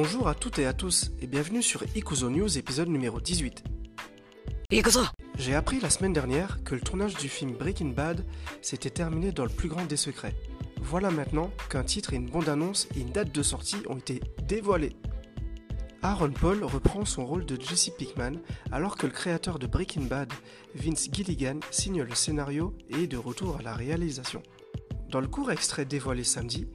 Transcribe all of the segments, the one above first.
Bonjour à toutes et à tous et bienvenue sur Ikuzo News épisode numéro 18. J'ai appris la semaine dernière que le tournage du film Breaking Bad s'était terminé dans le plus grand des secrets. Voilà maintenant qu'un titre et une bande-annonce et une date de sortie ont été dévoilés. Aaron Paul reprend son rôle de Jesse Pickman alors que le créateur de Breaking Bad, Vince Gilligan, signe le scénario et est de retour à la réalisation. Dans le court extrait dévoilé samedi,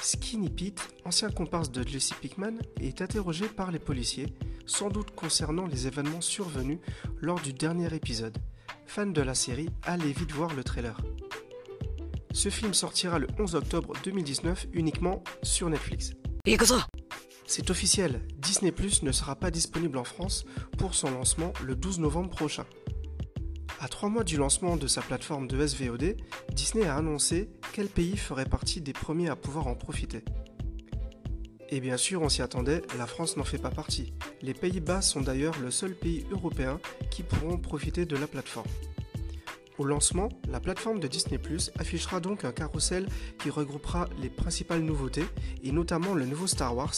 Skinny Pete, ancien comparse de Jesse Pickman, est interrogé par les policiers, sans doute concernant les événements survenus lors du dernier épisode. Fan de la série, allez vite voir le trailer. Ce film sortira le 11 octobre 2019 uniquement sur Netflix. C'est officiel, Disney Plus ne sera pas disponible en France pour son lancement le 12 novembre prochain. À trois mois du lancement de sa plateforme de SVOD, Disney a annoncé quel pays ferait partie des premiers à pouvoir en profiter. Et bien sûr, on s'y attendait, la France n'en fait pas partie. Les Pays-Bas sont d'ailleurs le seul pays européen qui pourront profiter de la plateforme. Au lancement, la plateforme de Disney Plus affichera donc un carrousel qui regroupera les principales nouveautés, et notamment le nouveau Star Wars,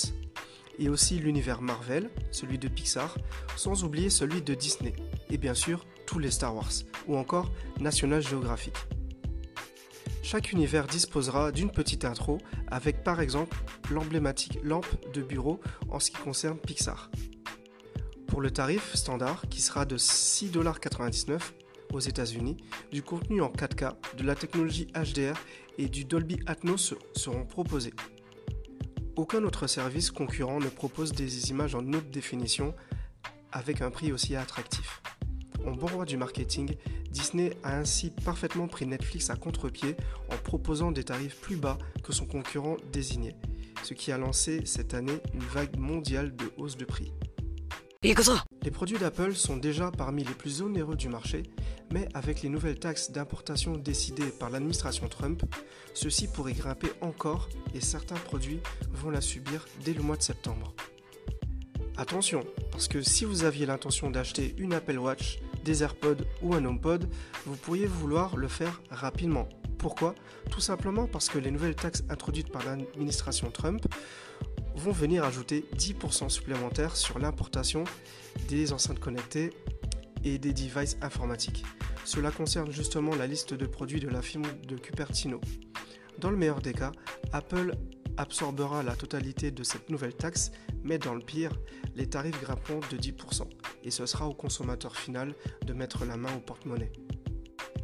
et aussi l'univers Marvel, celui de Pixar, sans oublier celui de Disney, et bien sûr tous les Star Wars, ou encore National Geographic. Chaque univers disposera d'une petite intro avec par exemple l'emblématique lampe de bureau en ce qui concerne Pixar. Pour le tarif standard qui sera de 6,99$ aux États-Unis, du contenu en 4K, de la technologie HDR et du Dolby Atmos seront proposés. Aucun autre service concurrent ne propose des images en haute définition avec un prix aussi attractif. En bon roi du marketing, Disney a ainsi parfaitement pris Netflix à contre-pied en proposant des tarifs plus bas que son concurrent désigné, ce qui a lancé cette année une vague mondiale de hausse de prix. Les produits d'Apple sont déjà parmi les plus onéreux du marché, mais avec les nouvelles taxes d'importation décidées par l'administration Trump, ceci pourrait grimper encore et certains produits vont la subir dès le mois de septembre. Attention, parce que si vous aviez l'intention d'acheter une Apple Watch, des AirPods ou un HomePod, vous pourriez vouloir le faire rapidement. Pourquoi? Tout simplement parce que les nouvelles taxes introduites par l'administration Trump vont venir ajouter 10% supplémentaires sur l'importation des enceintes connectées et des devices informatiques. Cela concerne justement la liste de produits de la firme de Cupertino. Dans le meilleur des cas, Apple absorbera la totalité de cette nouvelle taxe, mais dans le pire, les tarifs grimperont de 10%, et ce sera au consommateur final de mettre la main au porte-monnaie.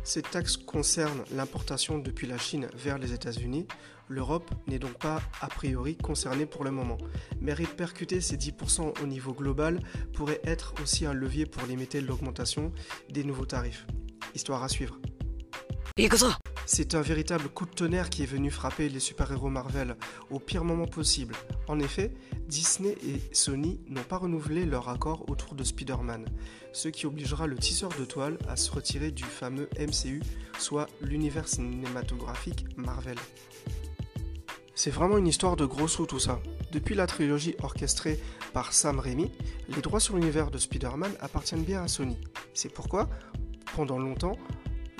Cette taxe concerne l'importation depuis la Chine vers les États-Unis. L'Europe n'est donc pas a priori concernée pour le moment. Mais répercuter ces 10% au niveau global pourrait être aussi un levier pour limiter l'augmentation des nouveaux tarifs. Histoire à suivre. C'est un véritable coup de tonnerre qui est venu frapper les super-héros Marvel au pire moment possible. En effet, Disney et Sony n'ont pas renouvelé leur accord autour de Spider-Man, ce qui obligera le tisseur de toile à se retirer du fameux MCU, soit l'univers cinématographique Marvel. C'est vraiment une histoire de gros sous tout ça. Depuis la trilogie orchestrée par Sam Raimi, les droits sur l'univers de Spider-Man appartiennent bien à Sony. C'est pourquoi, pendant longtemps,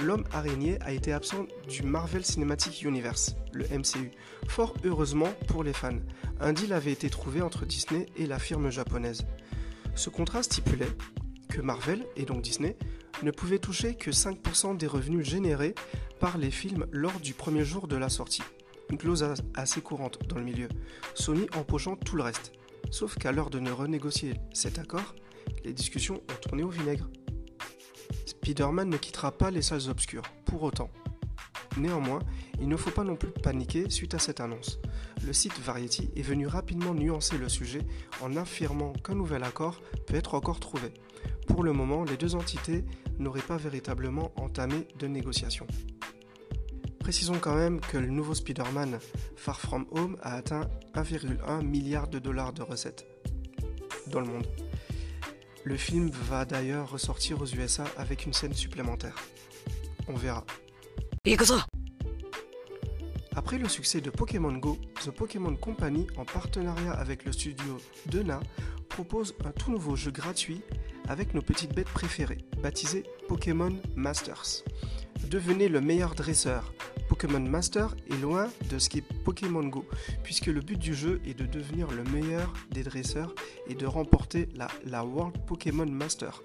l'homme araignée a été absent du Marvel Cinematic Universe, le MCU. Fort heureusement pour les fans, un deal avait été trouvé entre Disney et la firme japonaise. Ce contrat stipulait que Marvel, et donc Disney, ne pouvait toucher que 5% des revenus générés par les films lors du premier jour de la sortie. Une clause assez courante dans le milieu, Sony empochant tout le reste. Sauf qu'à l'heure de ne renégocier cet accord, les discussions ont tourné au vinaigre. Spider-Man ne quittera pas les salles obscures, pour autant. Néanmoins, il ne faut pas non plus paniquer suite à cette annonce. Le site Variety est venu rapidement nuancer le sujet en affirmant qu'un nouvel accord peut être encore trouvé. Pour le moment, les deux entités n'auraient pas véritablement entamé de négociations. Précisons quand même que le nouveau Spider-Man Far From Home a atteint 1,1 milliard de dollars de recettes dans le monde. Le film va d'ailleurs ressortir aux USA avec une scène supplémentaire. On verra. Après le succès de Pokémon Go, The Pokémon Company, en partenariat avec le studio Dena, propose un tout nouveau jeu gratuit avec nos petites bêtes préférées, baptisé Pokémon Masters. Devenez le meilleur dresseur, Pokémon Master est loin de ce qu'est Pokémon Go, puisque le but du jeu est de devenir le meilleur des dresseurs et de remporter la, World Pokémon Master.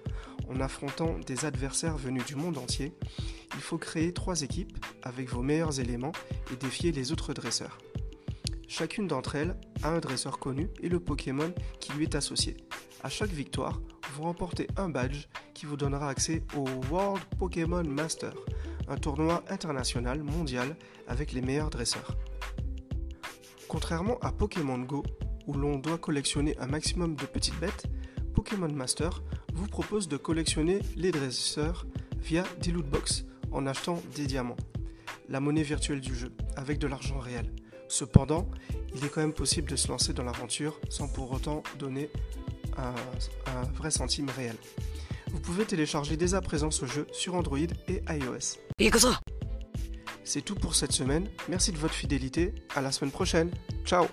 En affrontant des adversaires venus du monde entier, il faut créer trois équipes avec vos meilleurs éléments et défier les autres dresseurs. Chacune d'entre elles a un dresseur connu et le Pokémon qui lui est associé. À chaque victoire, vous remportez un badge qui vous donnera accès au World Pokémon Master, un tournoi international mondial avec les meilleurs dresseurs. Contrairement à Pokémon Go, où l'on doit collectionner un maximum de petites bêtes, Pokémon Master vous propose de collectionner les dresseurs via des loot box en achetant des diamants, la monnaie virtuelle du jeu, avec de l'argent réel. Cependant, il est quand même possible de se lancer dans l'aventure sans pour autant donner un, un vrai centime réel. Vous pouvez télécharger dès à présent ce jeu sur Android et iOS. C'est tout pour cette semaine, merci de votre fidélité, à la semaine prochaine, ciao